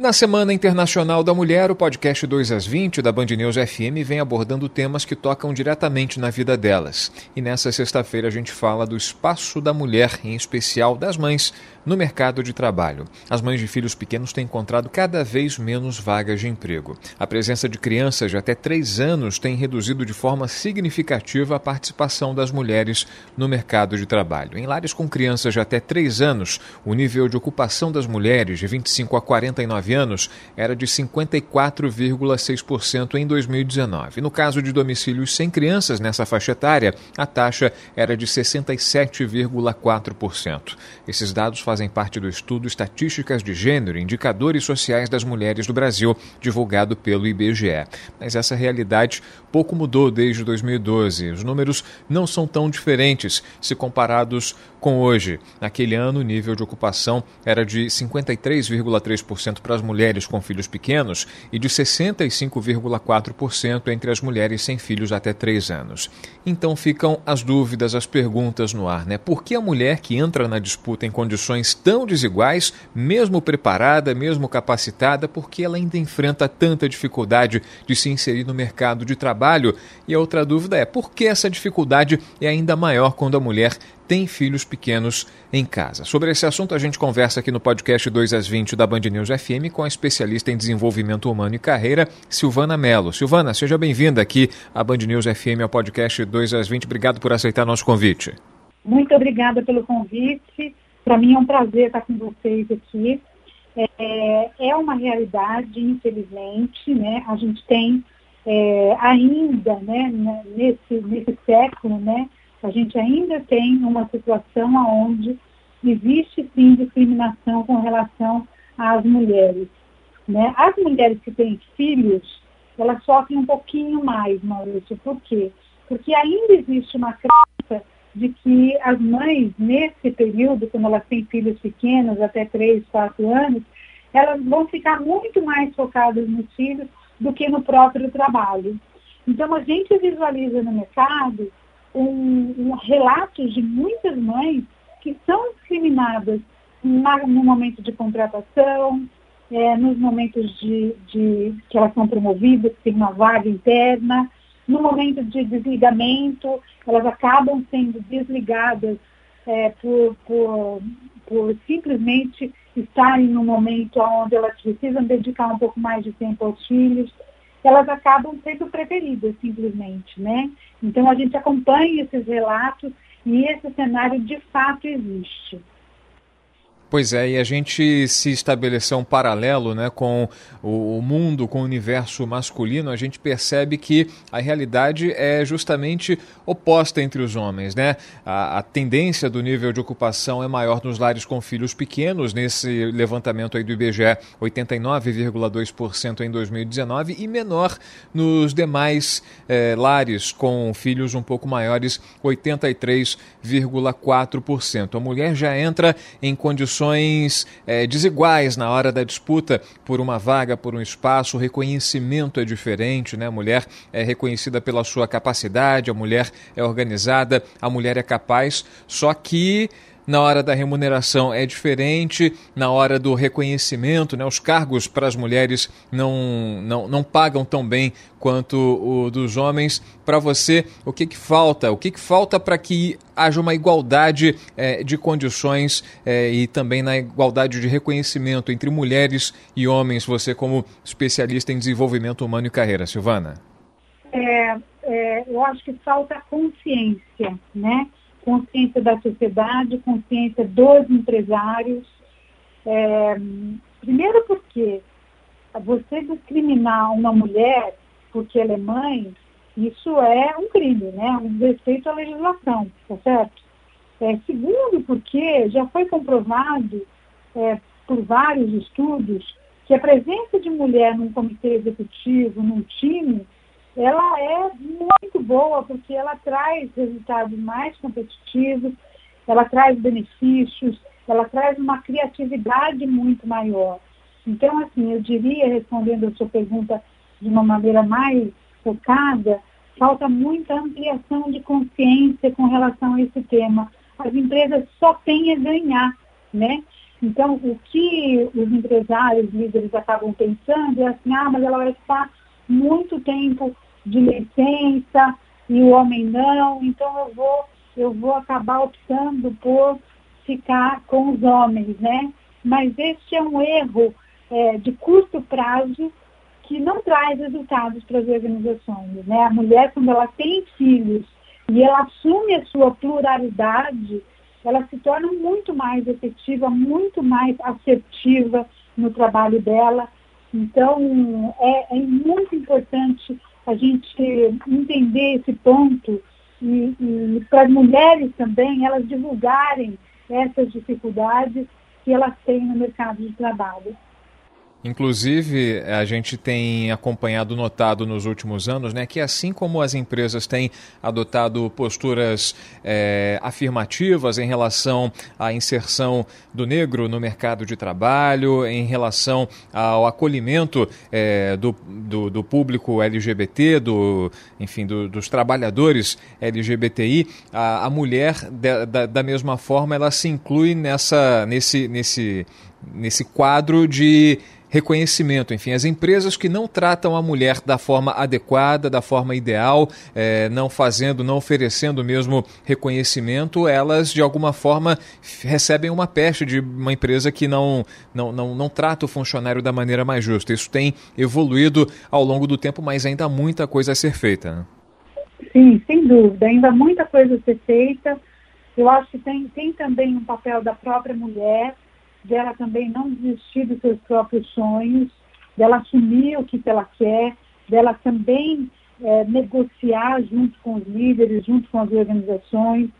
Na Semana Internacional da Mulher, o podcast 2 às 20 da Band News FM vem abordando temas que tocam diretamente na vida delas. E nessa sexta-feira a gente fala do espaço da mulher, em especial das mães, no mercado de trabalho. As mães de filhos pequenos têm encontrado cada vez menos vagas de emprego. A presença de crianças de até 3 anos tem reduzido de forma significativa a participação das mulheres no mercado de trabalho. Em lares com crianças de até 3 anos, o nível de ocupação das mulheres de 25 a 49 anos era de 54,6% em 2019. No caso de domicílios sem crianças nessa faixa etária, a taxa era de 67,4%. Esses dados fazem parte do estudo Estatísticas de Gênero Indicadores Sociais das Mulheres do Brasil, divulgado pelo IBGE. Mas essa realidade pouco mudou desde 2012. Os números não são tão diferentes se comparados com hoje. Naquele ano, o nível de ocupação era de 53,3% para as mulheres com filhos pequenos e de 65,4% entre as mulheres sem filhos até 3 anos. Então ficam as dúvidas, as perguntas no ar, né? Por que a mulher que entra na disputa em condições tão desiguais, mesmo preparada, mesmo capacitada, por que ela ainda enfrenta tanta dificuldade de se inserir no mercado de trabalho? E a outra dúvida é por que essa dificuldade é ainda maior quando a mulher tem filhos pequenos em casa. Sobre esse assunto, a gente conversa aqui no podcast 2 às 20 da Band News FM com a especialista em desenvolvimento humano e carreira, Silvana Mello. Silvana, seja bem-vinda aqui à Band News FM, ao podcast 2 às 20. Obrigado por aceitar nosso convite. Muito obrigada pelo convite. Para mim é um prazer estar com vocês aqui. É, é uma realidade, infelizmente, né? A gente tem é, ainda, né, nesse, nesse século, né, a gente ainda tem uma situação onde existe sim discriminação com relação às mulheres. Né? As mulheres que têm filhos, elas sofrem um pouquinho mais, Maurício. Por quê? Porque ainda existe uma crença de que as mães, nesse período, quando elas têm filhos pequenos, até 3, 4 anos, elas vão ficar muito mais focadas nos filhos do que no próprio trabalho. Então, a gente visualiza no mercado um, um relatos de muitas mães que são discriminadas na, no momento de contratação, é, nos momentos de, de, que elas são promovidas, que tem uma vaga interna, no momento de desligamento, elas acabam sendo desligadas é, por, por, por simplesmente estarem no momento onde elas precisam dedicar um pouco mais de tempo aos filhos elas acabam sendo preferidas simplesmente, né? Então a gente acompanha esses relatos e esse cenário de fato existe. Pois é, e a gente se estabeleceu um paralelo né, com o, mundo, com o universo masculino, a gente percebe que a realidade é justamente oposta entre os homens. Né? A, a tendência do nível de ocupação é maior nos lares com filhos pequenos, nesse levantamento aí do IBGE, 89,2% em 2019, e menor nos demais eh, lares com filhos um pouco maiores, 83,4%. A mulher já entra em condições condições é, desiguais na hora da disputa por uma vaga, por um espaço. O reconhecimento é diferente, né? A mulher é reconhecida pela sua capacidade, a mulher é organizada, a mulher é capaz, só que na hora da remuneração é diferente, na hora do reconhecimento, né? os cargos para as mulheres não, não, não pagam tão bem quanto o dos homens. Para você, o que, que falta? O que, que falta para que haja uma igualdade é, de condições é, e também na igualdade de reconhecimento entre mulheres e homens? Você, como especialista em desenvolvimento humano e carreira, Silvana. É, é eu acho que falta consciência, né? Consciência da sociedade, consciência dos empresários. É, primeiro porque você discriminar uma mulher porque ela é mãe, isso é um crime, né? Um respeito à legislação, tá certo? É, segundo, porque já foi comprovado é, por vários estudos que a presença de mulher num comitê executivo, num time, ela é muito boa porque ela traz resultados mais competitivos, ela traz benefícios, ela traz uma criatividade muito maior. Então, assim, eu diria, respondendo a sua pergunta de uma maneira mais focada, falta muita ampliação de consciência com relação a esse tema. As empresas só têm a ganhar, né? Então, o que os empresários, líderes acabam pensando é assim, ah, mas ela vai ficar muito tempo de licença e o homem não, então eu vou, eu vou acabar optando por ficar com os homens, né? Mas este é um erro é, de curto prazo que não traz resultados para as organizações, né? A mulher, quando ela tem filhos e ela assume a sua pluralidade, ela se torna muito mais efetiva, muito mais assertiva no trabalho dela. Então, é, é muito importante a gente entender esse ponto e, e para as mulheres também, elas divulgarem essas dificuldades que elas têm no mercado de trabalho. Inclusive, a gente tem acompanhado, notado nos últimos anos, né, que assim como as empresas têm adotado posturas é, afirmativas em relação à inserção do negro no mercado de trabalho, em relação ao acolhimento é, do, do, do, público LGBT, do, enfim, do, dos trabalhadores LGBTI, a, a mulher, da, da, da mesma forma, ela se inclui nessa, nesse, nesse, nesse quadro de reconhecimento. Enfim, as empresas que não tratam a mulher da forma adequada, da forma ideal, é, não fazendo, não oferecendo mesmo reconhecimento, elas de alguma forma recebem uma peste de uma empresa que não, não, não, não trata o funcionário da maneira mais justa. Isso tem evoluído ao longo do tempo, mas ainda há muita coisa a ser feita. Né? Sim, sem dúvida. Ainda há muita coisa a ser feita. Eu acho que tem, tem também um papel da própria mulher dela também não desistir dos seus próprios sonhos, dela assumir o que ela quer, dela também é, negociar junto com os líderes, junto com as organizações,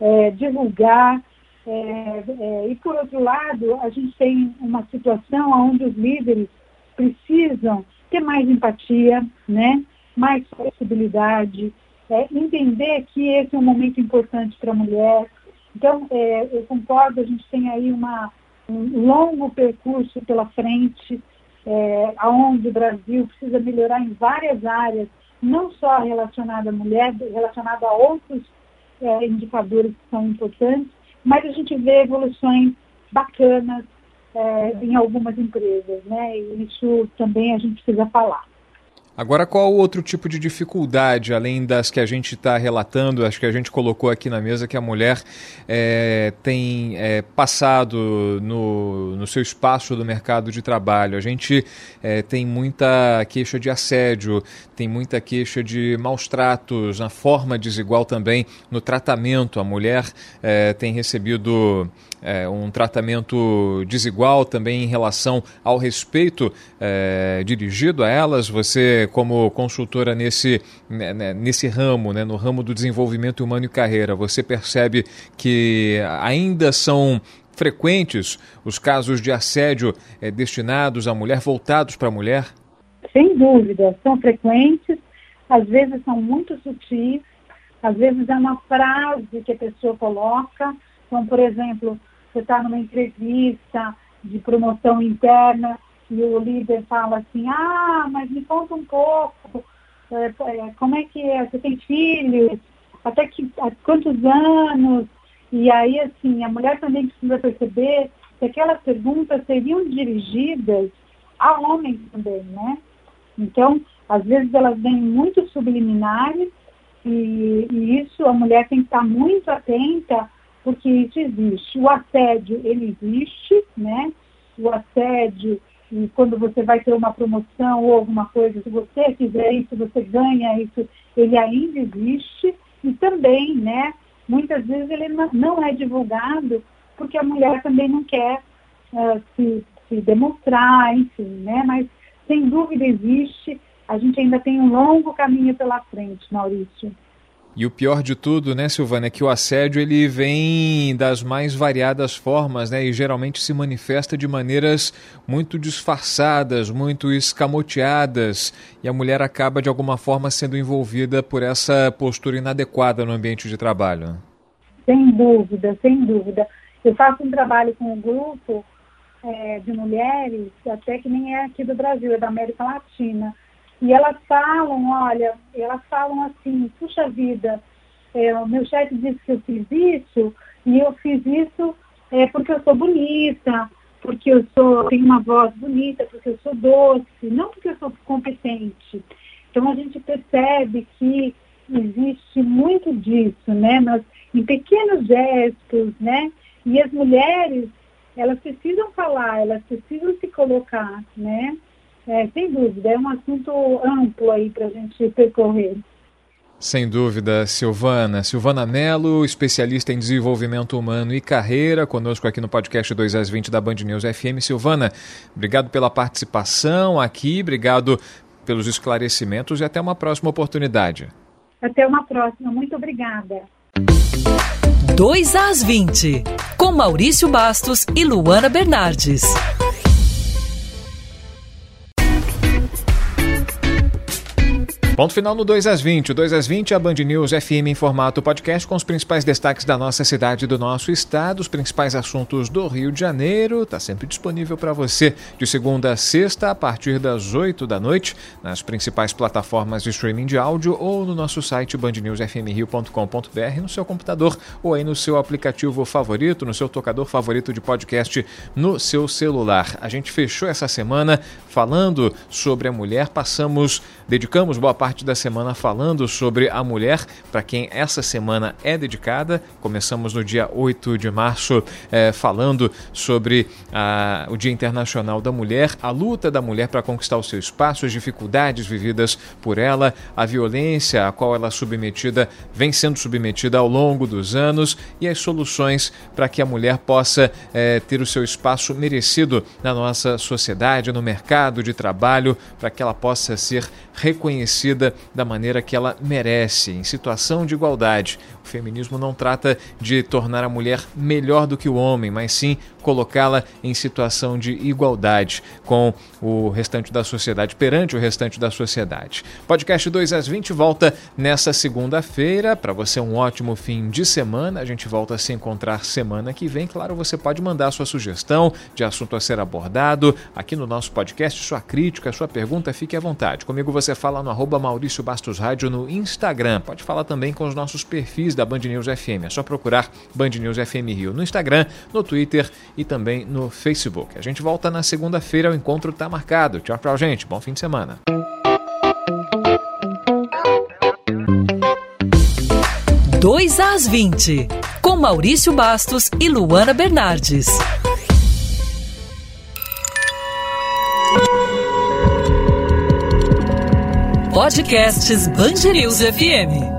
é, divulgar. É, é, e, por outro lado, a gente tem uma situação onde os líderes precisam ter mais empatia, né? mais flexibilidade, é, entender que esse é um momento importante para a mulher. Então, é, eu concordo, a gente tem aí uma, um longo percurso pela frente, é, onde o Brasil precisa melhorar em várias áreas, não só relacionada à mulher, relacionada a outros é, indicadores que são importantes, mas a gente vê evoluções bacanas é, em algumas empresas, né? E isso também a gente precisa falar. Agora, qual outro tipo de dificuldade, além das que a gente está relatando, acho que a gente colocou aqui na mesa, que a mulher é, tem é, passado no, no seu espaço do mercado de trabalho? A gente é, tem muita queixa de assédio, tem muita queixa de maus tratos, na forma desigual também no tratamento. A mulher é, tem recebido é, um tratamento desigual também em relação ao respeito é, dirigido a elas. Você, como consultora nesse, né, né, nesse ramo, né, no ramo do desenvolvimento humano e carreira, você percebe que ainda são frequentes os casos de assédio é, destinados à mulher, voltados para a mulher? Sem dúvida, são frequentes, às vezes são muito sutis, às vezes é uma frase que a pessoa coloca, então, por exemplo, você está numa entrevista de promoção interna e o líder fala assim, ah, mas me conta um pouco, é, é, como é que é? Você tem filhos? Até que há quantos anos? E aí, assim, a mulher também precisa perceber que aquelas perguntas seriam dirigidas a homens também, né? Então, às vezes elas vêm muito subliminares e, e isso a mulher tem que estar muito atenta porque isso existe. O assédio, ele existe, né? O assédio, e quando você vai ter uma promoção ou alguma coisa, se você fizer isso, você ganha isso, ele ainda existe. E também, né? Muitas vezes ele não é divulgado porque a mulher também não quer uh, se, se demonstrar, enfim, né? Mas sem dúvida existe. A gente ainda tem um longo caminho pela frente, Maurício. E o pior de tudo, né, Silvana, é que o assédio ele vem das mais variadas formas, né, e geralmente se manifesta de maneiras muito disfarçadas, muito escamoteadas, e a mulher acaba de alguma forma sendo envolvida por essa postura inadequada no ambiente de trabalho. Sem dúvida, sem dúvida. Eu faço um trabalho com um grupo é, de mulheres, até que nem é aqui do Brasil, é da América Latina e elas falam, olha, elas falam assim, puxa vida, é, o meu chefe disse que eu fiz isso, e eu fiz isso é, porque eu sou bonita, porque eu sou, tenho uma voz bonita, porque eu sou doce, não porque eu sou competente. Então a gente percebe que existe muito disso, né? Mas em pequenos gestos, né? E as mulheres, elas precisam falar, elas precisam se colocar, né? É, sem dúvida, é um assunto amplo aí para a gente percorrer. Sem dúvida, Silvana. Silvana Mello, especialista em desenvolvimento humano e carreira, conosco aqui no podcast 2 às 20 da Band News FM. Silvana, obrigado pela participação aqui, obrigado pelos esclarecimentos e até uma próxima oportunidade. Até uma próxima, muito obrigada. 2 às 20, com Maurício Bastos e Luana Bernardes. Ponto final no 2 às 20. O 2 às 20 é a Band News FM em formato podcast com os principais destaques da nossa cidade e do nosso estado, os principais assuntos do Rio de Janeiro. Está sempre disponível para você de segunda a sexta, a partir das 8 da noite, nas principais plataformas de streaming de áudio ou no nosso site bandnewsfmrio.com.br, no seu computador ou aí no seu aplicativo favorito, no seu tocador favorito de podcast no seu celular. A gente fechou essa semana falando sobre a mulher, passamos, dedicamos boa parte parte da semana falando sobre a mulher, para quem essa semana é dedicada. Começamos no dia 8 de março é, falando sobre a, o Dia Internacional da Mulher, a luta da mulher para conquistar o seu espaço, as dificuldades vividas por ela, a violência a qual ela é submetida, vem sendo submetida ao longo dos anos e as soluções para que a mulher possa é, ter o seu espaço merecido na nossa sociedade, no mercado de trabalho, para que ela possa ser da maneira que ela merece, em situação de igualdade. O feminismo não trata de tornar a mulher melhor do que o homem, mas sim colocá-la em situação de igualdade com o restante da sociedade, perante o restante da sociedade. Podcast 2 às 20 volta nessa segunda-feira. Para você, um ótimo fim de semana. A gente volta a se encontrar semana que vem. Claro, você pode mandar sua sugestão de assunto a ser abordado aqui no nosso podcast, sua crítica, sua pergunta, fique à vontade. Comigo você fala no arroba Maurício Bastos Rádio no Instagram. Pode falar também com os nossos perfis da Band News FM. É só procurar Band News FM Rio no Instagram, no Twitter e também no Facebook. A gente volta na segunda-feira, o encontro está marcado. Tchau, tchau, gente. Bom fim de semana. Dois às 20, com Maurício Bastos e Luana Bernardes. Podcasts Band FM.